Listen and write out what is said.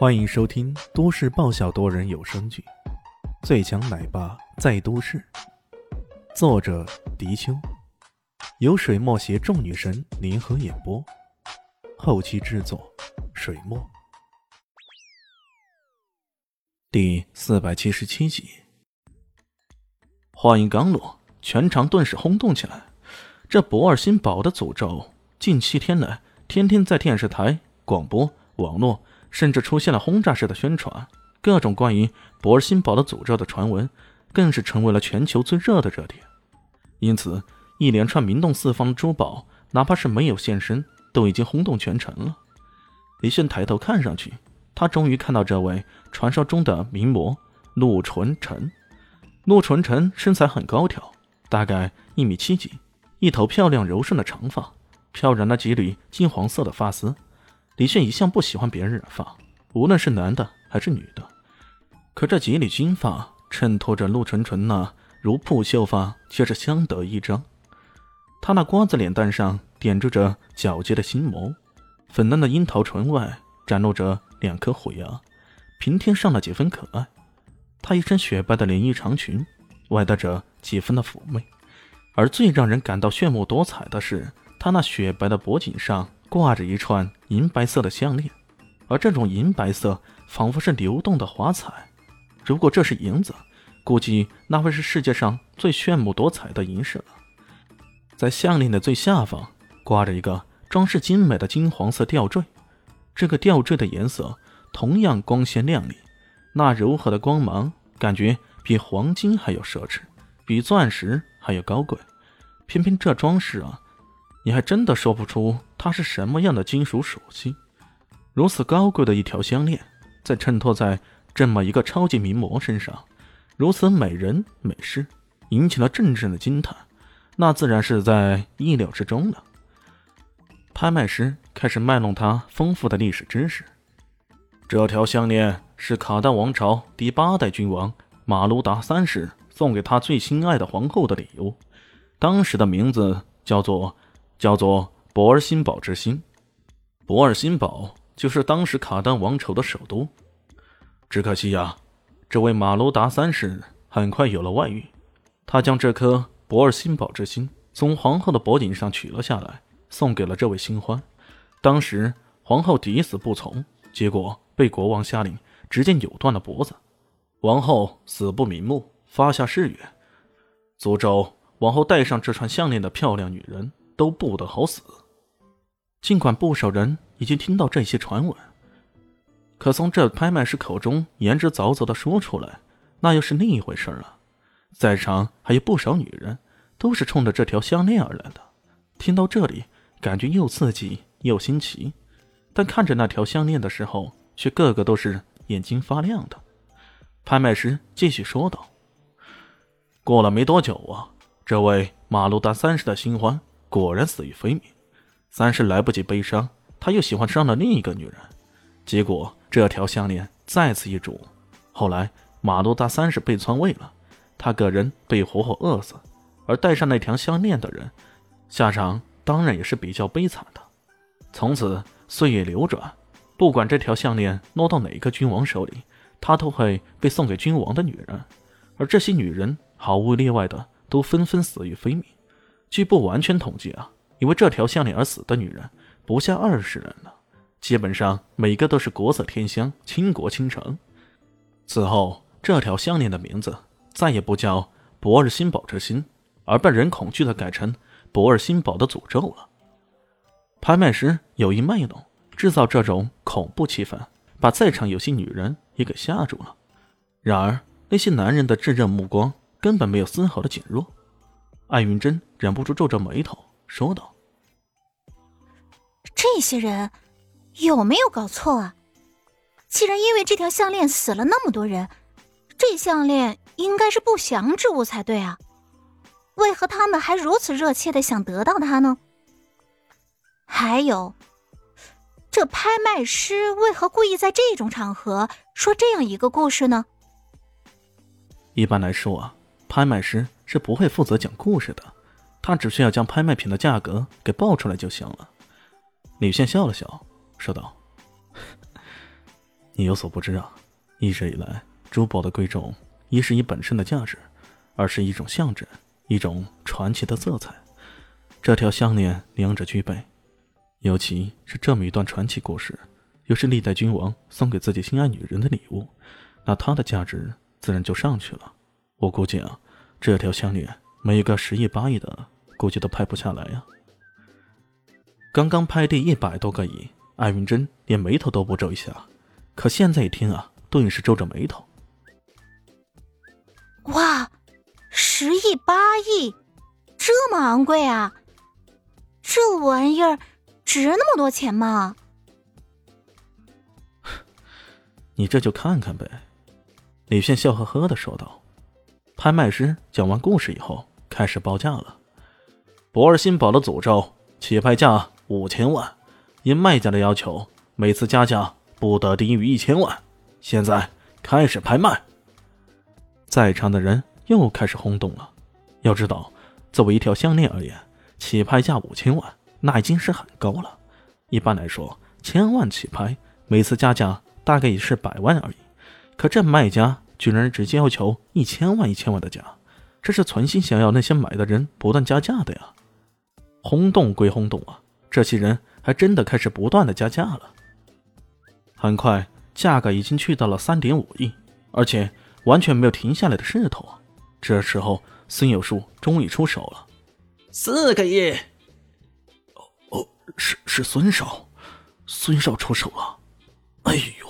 欢迎收听都市爆笑多人有声剧《最强奶爸在都市》，作者：迪秋，由水墨携众女神联合演播，后期制作：水墨。第四百七十七集，话音刚落，全场顿时轰动起来。这博尔新堡的诅咒，近七天来，天天在电视台、广播、网络。甚至出现了轰炸式的宣传，各种关于博尔辛堡的诅咒的传闻，更是成为了全球最热的热点。因此，一连串名动四方的珠宝，哪怕是没有现身，都已经轰动全城了。李炫抬头看上去，他终于看到这位传说中的名模陆纯臣。陆纯臣身材很高挑，大概一米七几，一头漂亮柔顺的长发，飘然了几缕金黄色的发丝。李炫一向不喜欢别人染发，无论是男的还是女的。可这几缕金发衬托着陆纯纯那如瀑秀发，却是相得益彰。她那瓜子脸蛋上点缀着皎洁的心眸，粉嫩的樱桃唇外展露着两颗虎牙，平添上了几分可爱。她一身雪白的连衣长裙，外带着几分的妩媚。而最让人感到炫目多彩的是，她那雪白的脖颈上。挂着一串银白色的项链，而这种银白色仿佛是流动的华彩。如果这是银子，估计那会是世界上最炫目多彩的银饰了。在项链的最下方挂着一个装饰精美的金黄色吊坠，这个吊坠的颜色同样光鲜亮丽，那柔和的光芒感觉比黄金还要奢侈，比钻石还要高贵。偏偏这装饰啊！你还真的说不出它是什么样的金属属性。如此高贵的一条项链，在衬托在这么一个超级名模身上，如此美人美事，引起了阵阵的惊叹。那自然是在意料之中了。拍卖师开始卖弄他丰富的历史知识。这条项链是卡丹王朝第八代君王马鲁达三世送给他最心爱的皇后的礼物，当时的名字叫做。叫做博尔辛堡之星，博尔辛堡就是当时卡丹王朝的首都。只可惜呀，这位马罗达三世很快有了外遇，他将这颗博尔辛堡之星从皇后的脖颈上取了下来，送给了这位新欢。当时皇后抵死不从，结果被国王下令直接扭断了脖子。王后死不瞑目，发下誓约，诅咒往后戴上这串项链的漂亮女人。都不得好死。尽管不少人已经听到这些传闻，可从这拍卖师口中言之凿凿的说出来，那又是另一回事了。在场还有不少女人，都是冲着这条项链而来的。听到这里，感觉又刺激又新奇，但看着那条项链的时候，却个个都是眼睛发亮的。拍卖师继续说道：“过了没多久啊，这位马路达三世的新欢。”果然死于非命。三是来不及悲伤，他又喜欢上了另一个女人，结果这条项链再次易主。后来马路达三世被篡位了，他个人被活活饿死，而戴上那条项链的人，下场当然也是比较悲惨的。从此岁月流转，不管这条项链落到哪个君王手里，他都会被送给君王的女人，而这些女人毫无例外的都纷纷死于非命。据不完全统计啊，因为这条项链而死的女人不下二十人了，基本上每个都是国色天香、倾国倾城。此后，这条项链的名字再也不叫博尔辛堡之心，而被人恐惧的改成博尔辛堡的诅咒了。拍卖师有意卖弄，制造这种恐怖气氛，把在场有些女人也给吓住了。然而，那些男人的炙热目光根本没有丝毫的减弱。艾云珍忍不住皱着眉头说道：“这些人有没有搞错啊？既然因为这条项链死了那么多人，这项链应该是不祥之物才对啊？为何他们还如此热切的想得到它呢？还有，这拍卖师为何故意在这种场合说这样一个故事呢？一般来说啊，拍卖师。”是不会负责讲故事的，他只需要将拍卖品的价格给报出来就行了。李现笑了笑，说道：“你有所不知啊，一直以来，珠宝的贵重，一是以本身的价值，二是一种象征，一种传奇的色彩。这条项链两者具备，尤其是这么一段传奇故事，又是历代君王送给自己心爱女人的礼物，那它的价值自然就上去了。我估计啊，这条项链没个十亿八亿的，估计都拍不下来呀。刚刚拍第一百多个亿，艾云珍连眉头都不皱一下，可现在一听啊，顿时皱着眉头。哇，十亿八亿，这么昂贵啊！这玩意儿值那么多钱吗？你这就看看呗。李炫笑呵呵的说道。拍卖师讲完故事以后，开始报价了。博尔新堡的诅咒起拍价五千万，因卖家的要求，每次加价不得低于一千万。现在开始拍卖。在场的人又开始轰动了。要知道，作为一条项链而言。起拍价五千万，那已经是很高了。一般来说，千万起拍，每次加价大概也是百万而已。可这卖家居然直接要求一千万、一千万的加，这是存心想要那些买的人不断加价的呀！轰动归轰动啊，这些人还真的开始不断的加价了。很快，价格已经去到了三点五亿，而且完全没有停下来的势头啊。这时候，孙有树终于出手了。四个亿！哦哦，是是孙少，孙少出手了！哎呦